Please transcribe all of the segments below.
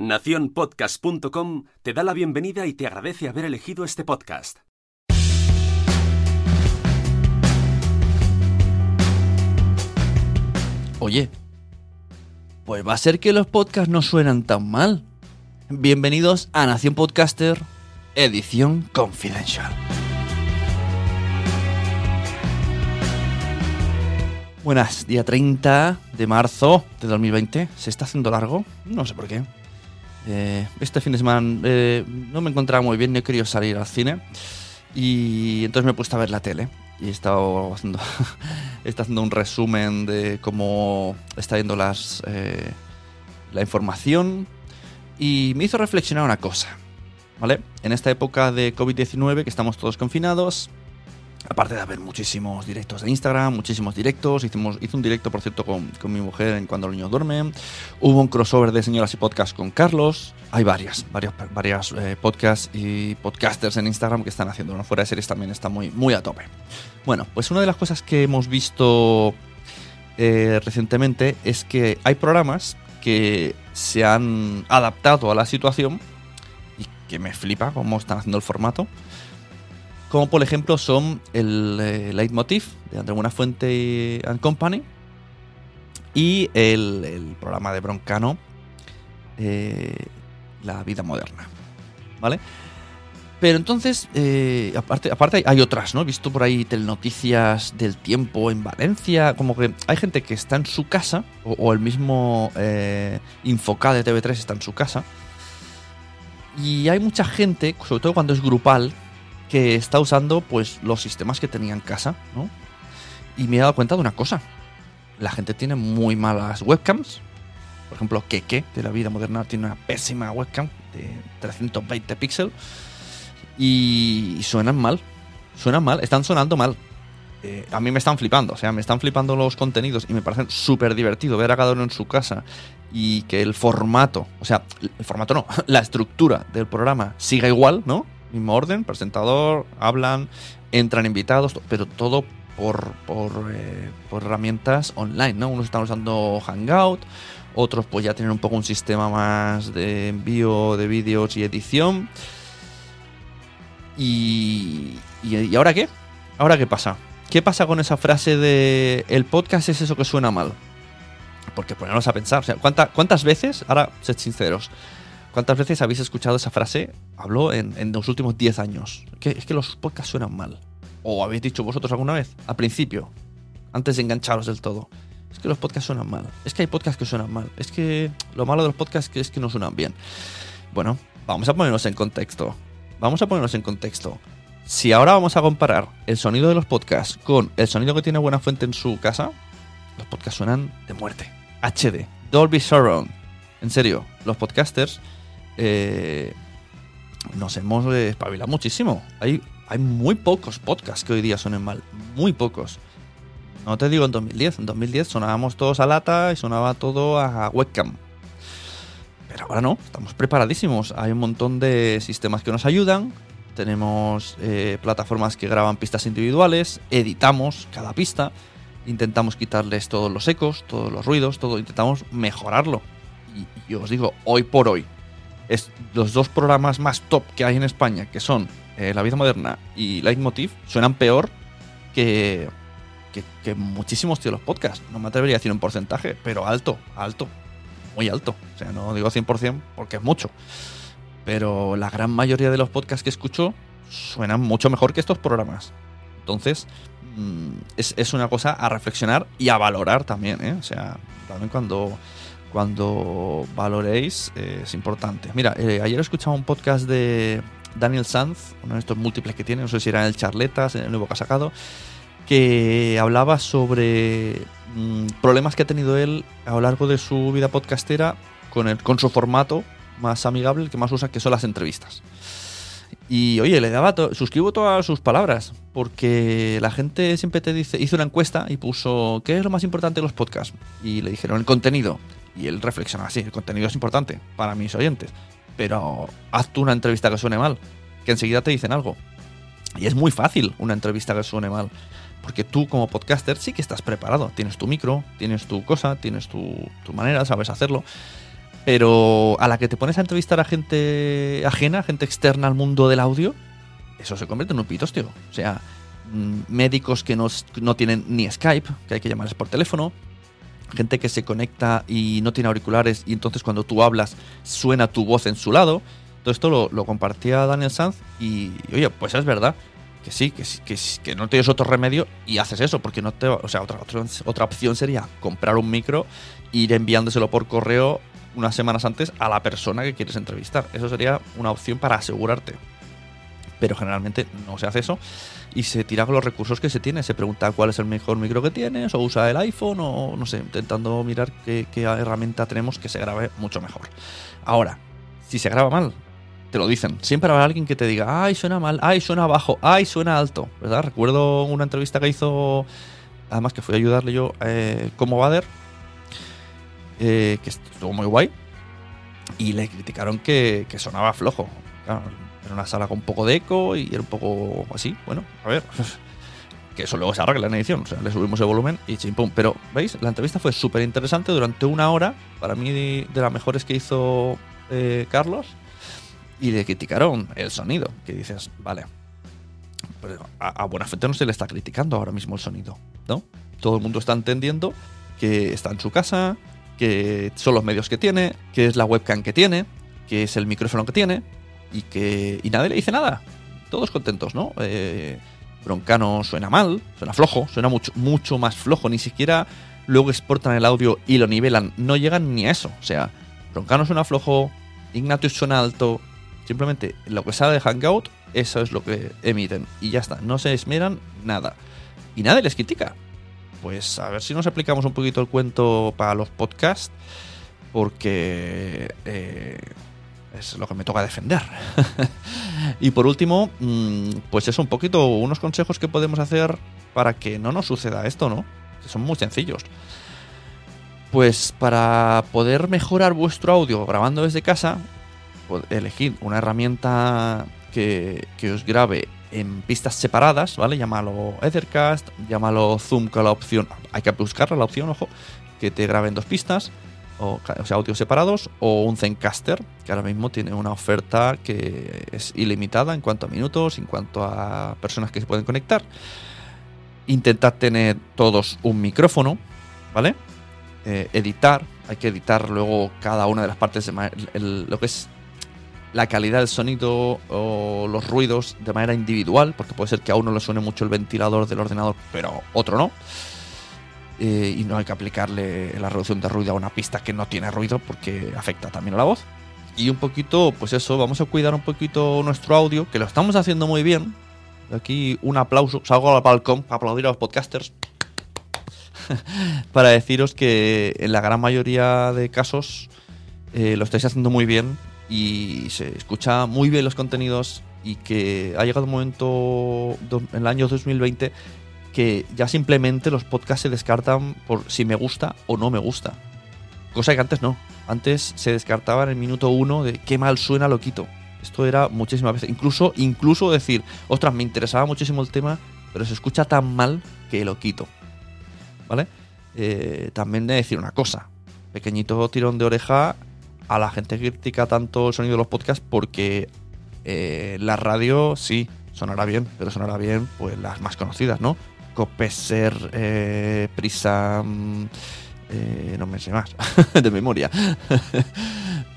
Naciónpodcast.com te da la bienvenida y te agradece haber elegido este podcast. Oye, pues va a ser que los podcasts no suenan tan mal. Bienvenidos a Nación Podcaster, edición confidencial. Buenas, día 30 de marzo de 2020. ¿Se está haciendo largo? No sé por qué. Eh, este fin de semana eh, no me encontraba muy bien, no he querido salir al cine. Y entonces me he puesto a ver la tele. Y he estado haciendo, he estado haciendo un resumen de cómo está yendo las, eh, la información. Y me hizo reflexionar una cosa. ¿Vale? En esta época de COVID-19, que estamos todos confinados, Aparte de haber muchísimos directos de Instagram, muchísimos directos. Hicimos, hice un directo, por cierto, con, con, mi mujer en Cuando los niños duermen. Hubo un crossover de señoras y podcast con Carlos. Hay varias, varias, varias eh, podcasts y podcasters en Instagram que están haciendo. Uno fuera de series también está muy, muy a tope. Bueno, pues una de las cosas que hemos visto eh, recientemente es que hay programas que se han adaptado a la situación y que me flipa cómo están haciendo el formato como por ejemplo son el eh, Leitmotiv de André Buenafuente and Company y el, programa de Broncano, eh, La vida moderna. ¿Vale? Pero entonces, eh, aparte, aparte hay otras, ¿no? He visto por ahí telnoticias del tiempo en Valencia, como que hay gente que está en su casa, o, el mismo eh, de TV3 está en su casa, y hay mucha gente, sobre todo cuando es grupal, que está usando pues los sistemas que tenía en casa, ¿no? Y me he dado cuenta de una cosa. La gente tiene muy malas webcams. Por ejemplo, Keke de la vida moderna tiene una pésima webcam de 320 píxeles y suenan mal. Suenan mal, están sonando mal. Eh, a mí me están flipando, o sea, me están flipando los contenidos y me parecen súper divertido ver a cada uno en su casa y que el formato, o sea, el formato no, la estructura del programa siga igual, ¿no? Mismo orden, presentador, hablan, entran invitados, pero todo por, por, eh, por, herramientas online, ¿no? Unos están usando Hangout, otros pues ya tienen un poco un sistema más de envío de vídeos y edición. Y, y, ¿Y ahora qué? ¿Ahora qué pasa? ¿Qué pasa con esa frase de el podcast es eso que suena mal? Porque ponernos a pensar, o sea, ¿cuánta, ¿cuántas veces, ahora sed sinceros, ¿Cuántas veces habéis escuchado esa frase? Habló en, en los últimos 10 años. Es que los podcasts suenan mal. ¿O habéis dicho vosotros alguna vez? Al principio. Antes de engancharos del todo. Es que los podcasts suenan mal. Es que hay podcasts que suenan mal. Es que lo malo de los podcasts es que no suenan bien. Bueno, vamos a ponernos en contexto. Vamos a ponernos en contexto. Si ahora vamos a comparar el sonido de los podcasts con el sonido que tiene Buena Fuente en su casa, los podcasts suenan de muerte. HD. Dolby Surround. En serio, los podcasters eh, nos hemos espabilado muchísimo. Hay, muy pocos podcasts que hoy día suenen mal. Muy pocos. No te digo en 2010. En 2010 sonábamos todos a lata y sonaba todo a webcam. Pero ahora no, estamos preparadísimos. Hay un montón de sistemas que nos ayudan. Tenemos eh, plataformas que graban pistas individuales. Editamos cada pista. Intentamos quitarles todos los ecos, todos los ruidos, todo. Intentamos mejorarlo. Y os digo, hoy por hoy, es los dos programas más top que hay en España, que son eh, La Vida Moderna y Leitmotiv, suenan peor que, que, muchísimos de los podcasts. No me atrevería a decir un porcentaje, pero alto, alto, muy alto. O sea, no digo 100% porque es mucho. Pero la gran mayoría de los podcasts que escucho suenan mucho mejor que estos programas. Entonces, mmm, es, es, una cosa a reflexionar y a valorar también, ¿eh? O sea, también cuando cuando valoréis eh, es importante. Mira, eh, ayer escuchaba un podcast de Daniel Sanz, uno de estos múltiples que tiene, no sé si era en el Charletas, en el nuevo que ha sacado, que hablaba sobre mmm, problemas que ha tenido él a lo largo de su vida podcastera con, el, con su formato más amigable, que más usa, que son las entrevistas. Y oye, le daba to suscribo todas sus palabras, porque la gente siempre te dice, hizo una encuesta y puso, ¿qué es lo más importante de los podcasts? Y le dijeron, el contenido. Y él reflexiona así, el contenido es importante para mis oyentes, pero haz tú una entrevista que suene mal, que enseguida te dicen algo. Y es muy fácil una entrevista que suene mal, porque tú como podcaster sí que estás preparado, tienes tu micro, tienes tu cosa, tienes tu, manera, sabes hacerlo, Pero a la que te pones a entrevistar a gente ajena, gente externa al mundo del audio, eso se convierte en un pitostio. O sea, mm, médicos que no, no tienen ni Skype, que hay que llamarles por teléfono, gente que se conecta y no tiene auriculares y entonces cuando tú hablas suena tu voz en su lado. Todo esto lo, lo compartía Daniel Sanz y, oye, pues es verdad que sí, que, que, que, no tienes otro remedio y haces eso, porque no te. O sea, otra, otra, otra opción sería comprar un micro ir enviándoselo por correo unas semanas antes a la persona que quieres entrevistar. Eso sería una opción para asegurarte. Pero generalmente no se hace eso y se tira con los recursos que se tiene. Se pregunta cuál es el mejor micro que tienes, o usa el iPhone, o no sé, intentando mirar qué, herramienta tenemos que se grabe mucho mejor. Ahora, si se graba mal, te lo dicen. Siempre habrá alguien que te diga, ay, suena mal, ay, suena bajo, ay, suena alto, ¿verdad? Recuerdo una entrevista que hizo, además que fui a ayudarle yo, eh, como Bader, eh, que estuvo muy guay, y le criticaron que, que sonaba flojo. Claro, era una sala con poco de eco y era un poco así, bueno, a ver. Que eso luego se arregla en edición, o sea, le subimos el volumen y chimpum. Pero, ¿veis? La entrevista fue súper interesante durante una hora, para mí de, las mejores que hizo eh, Carlos y le criticaron el sonido. Que dices, vale, pero a, a buena fuente no se le está criticando ahora mismo el sonido, ¿no? Todo el mundo está entendiendo que está en su casa, que son los medios que tiene, que es la webcam que tiene, que es el micrófono que tiene y que y nadie le dice nada. Todos contentos, ¿no? Eh, Broncano suena mal, suena flojo, suena mucho, mucho más flojo, ni siquiera luego exportan el audio y lo nivelan, no llegan ni a eso. O sea, Broncano suena flojo, Ignatius suena alto, Simplemente lo que sale de Hangout, eso es lo que emiten. Y ya está, no se esmeran nada. Y nadie les critica. Pues a ver si nos aplicamos un poquito el cuento para los podcasts, porque eh, es lo que me toca defender. y por último, mmm, pues es un poquito unos consejos que podemos hacer para que no nos suceda esto, ¿no? Que son muy sencillos. Pues para poder mejorar vuestro audio grabando desde casa, elegid una herramienta que, que, os grabe en pistas separadas, ¿vale? Llámalo Ethercast, llámalo Zoom con la opción, hay que buscarla la opción, ojo, que te grabe en dos pistas, o, o sea, audios separados, o un Zencaster, que ahora mismo tiene una oferta que es ilimitada en cuanto a minutos, en cuanto a personas que se pueden conectar. Intentad tener todos un micrófono, ¿vale? Eh, editar, hay que editar luego cada una de las partes de lo que es la calidad del sonido o los ruidos de manera individual, porque puede ser que a uno le suene mucho el ventilador del ordenador, pero otro no. Eh, y no hay que aplicarle la reducción de ruido a una pista que no tiene ruido porque afecta también a la voz. Y un poquito, pues eso, vamos a cuidar un poquito nuestro audio, que lo estamos haciendo muy bien. Aquí un aplauso, salgo al balcón para aplaudir a los podcasters. para deciros que en la gran mayoría de casos eh, lo estáis haciendo muy bien y se escucha muy bien los contenidos y que ha llegado un momento en el año 2020 que ya simplemente los podcasts se descartan por si me gusta o no me gusta. Cosa que antes no. Antes se descartaba en el minuto uno de qué mal suena, lo quito. Esto era muchísimas veces. Incluso, incluso decir, ostras, me interesaba muchísimo el tema, pero se escucha tan mal que lo quito. ¿Vale? Eh, también de decir una cosa. Pequeñito tirón de oreja a la gente que critica tanto el sonido de los podcasts porque eh, la radio sí sonará bien, pero sonará bien pues las más conocidas, ¿no? Copeser, eh, Prisa, eh, no me sé más de memoria.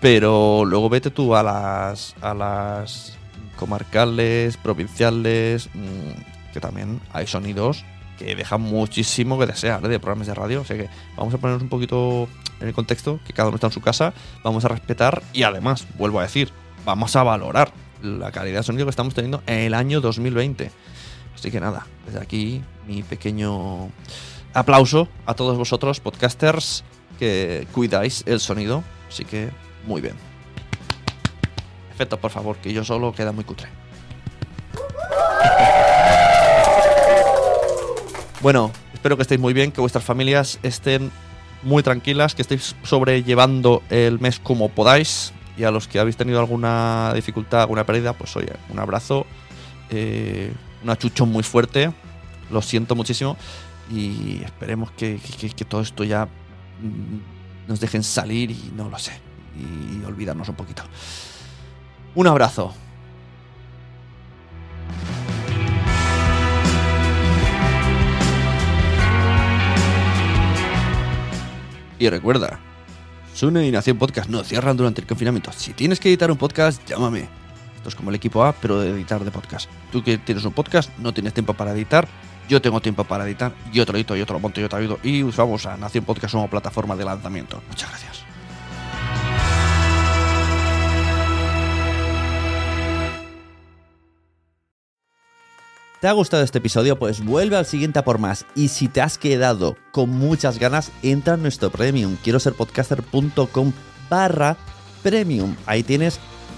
pero luego vete tú a las a las comarcales, provinciales, mmm, que también hay sonidos que dejan muchísimo que desear ¿eh? de programas de radio. O sea que vamos a ponernos un poquito en el contexto, que cada uno está en su casa, vamos a respetar y además, vuelvo a decir, vamos a valorar la calidad de sonido que estamos teniendo en el año 2020. Así que nada, desde aquí mi pequeño aplauso a todos vosotros, podcasters, que cuidáis el sonido. Así que muy bien. Efecto, por favor, que yo solo queda muy cutre. Bueno, espero que estéis muy bien, que vuestras familias estén muy tranquilas, que estéis sobrellevando el mes como podáis. Y a los que habéis tenido alguna dificultad, alguna pérdida, pues oye, un abrazo, eh, un achuchón muy fuerte. Lo siento muchísimo. Y esperemos que, que, que todo esto ya mm, nos dejen salir y no lo sé. y olvidarnos un poquito. Un abrazo. Y recuerda, Sune y Nación Podcast no cierran durante el confinamiento. Si tienes que editar un podcast, llámame. Esto es como el equipo A, pero de editar de podcast. Tú que tienes un podcast, no tienes tiempo para editar. Yo tengo tiempo para editar. Yo te lo edito, yo te lo monto, yo te ayudo. Y usamos a Nación Podcast como plataforma de lanzamiento. Muchas gracias. ¿Te ha gustado este episodio? Pues vuelve al siguiente a por más. Y si te has quedado con muchas ganas, entra en nuestro premium. Quiero ser podcaster.com barra premium. Ahí tienes